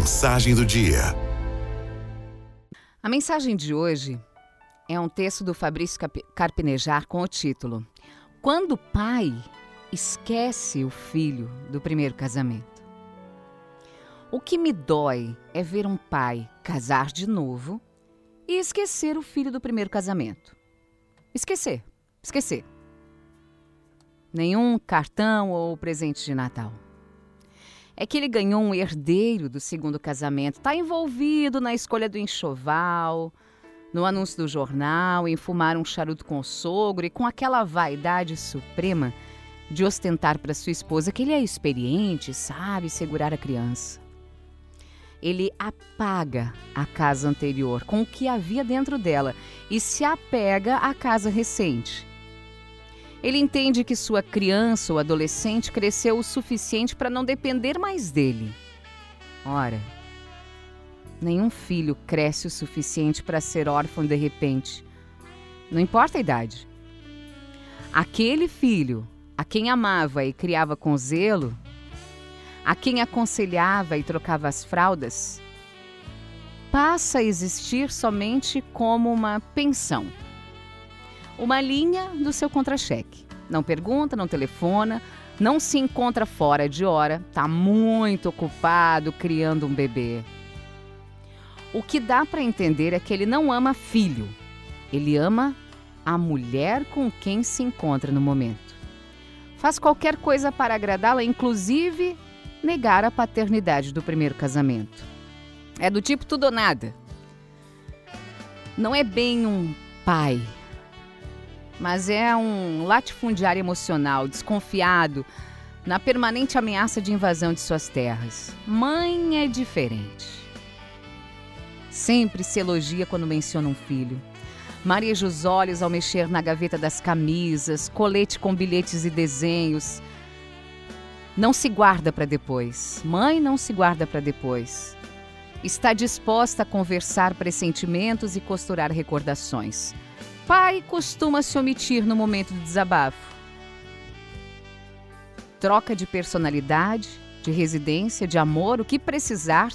Mensagem do dia. A mensagem de hoje é um texto do Fabrício Carpinejar com o título Quando o pai esquece o filho do primeiro casamento. O que me dói é ver um pai casar de novo e esquecer o filho do primeiro casamento. Esquecer, esquecer. Nenhum cartão ou presente de Natal é que ele ganhou um herdeiro do segundo casamento, está envolvido na escolha do enxoval, no anúncio do jornal, em fumar um charuto com o sogro e com aquela vaidade suprema de ostentar para sua esposa que ele é experiente, sabe segurar a criança. Ele apaga a casa anterior com o que havia dentro dela e se apega à casa recente. Ele entende que sua criança ou adolescente cresceu o suficiente para não depender mais dele. Ora, nenhum filho cresce o suficiente para ser órfão de repente. Não importa a idade. Aquele filho a quem amava e criava com zelo, a quem aconselhava e trocava as fraldas, passa a existir somente como uma pensão uma linha do seu contra-cheque. Não pergunta, não telefona, não se encontra fora de hora, está muito ocupado criando um bebê. O que dá para entender é que ele não ama filho, ele ama a mulher com quem se encontra no momento. Faz qualquer coisa para agradá-la, inclusive negar a paternidade do primeiro casamento. É do tipo tudo ou nada. Não é bem um pai, mas é um latifundiário emocional, desconfiado, na permanente ameaça de invasão de suas terras. Mãe é diferente. Sempre se elogia quando menciona um filho. Mareja os olhos ao mexer na gaveta das camisas, colete com bilhetes e desenhos. Não se guarda para depois. Mãe não se guarda para depois. Está disposta a conversar pressentimentos e costurar recordações pai costuma se omitir no momento do desabafo. Troca de personalidade, de residência, de amor, o que precisar,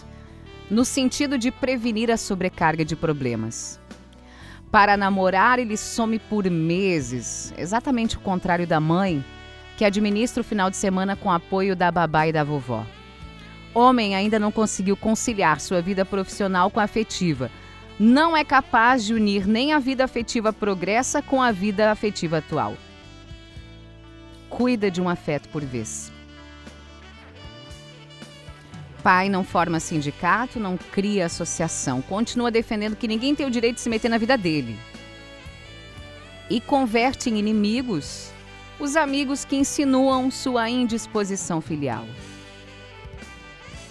no sentido de prevenir a sobrecarga de problemas. Para namorar, ele some por meses, exatamente o contrário da mãe, que administra o final de semana com apoio da babá e da vovó. Homem ainda não conseguiu conciliar sua vida profissional com a afetiva não é capaz de unir nem a vida afetiva progressa com a vida afetiva atual. Cuida de um afeto por vez. Pai não forma sindicato, não cria associação, continua defendendo que ninguém tem o direito de se meter na vida dele. E converte em inimigos os amigos que insinuam sua indisposição filial.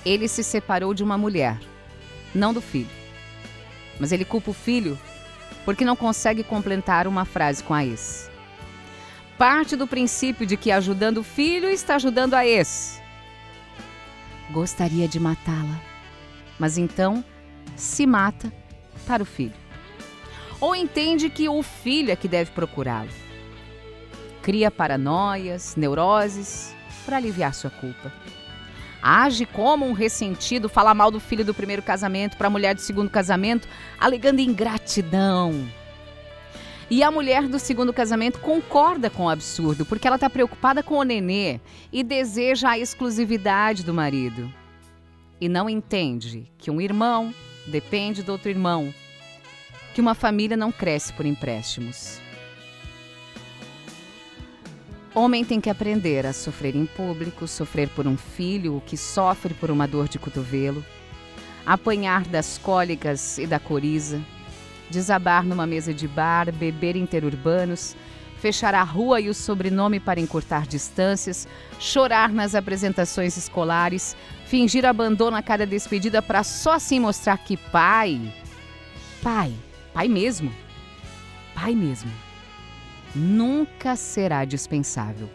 Ele se separou de uma mulher, não do filho mas ele culpa o filho porque não consegue completar uma frase com a ex. Parte do princípio de que ajudando o filho está ajudando a ex. Gostaria de matá-la, mas então se mata para o filho. Ou entende que o filho é que deve procurá-lo. Cria paranoias, neuroses para aliviar sua culpa age como um ressentido, fala mal do filho do primeiro casamento para a mulher do segundo casamento, alegando ingratidão. E a mulher do segundo casamento concorda com o absurdo, porque ela está preocupada com o nenê e deseja a exclusividade do marido. E não entende que um irmão depende do outro irmão, que uma família não cresce por empréstimos. Homem tem que aprender a sofrer em público, sofrer por um filho, que sofre por uma dor de cotovelo, apanhar das cólicas e da coriza, desabar numa mesa de bar, beber interurbanos, fechar a rua e o sobrenome para encurtar distâncias, chorar nas apresentações escolares, fingir abandono a cada despedida para só assim mostrar que pai, pai, pai mesmo, pai mesmo nunca será dispensável.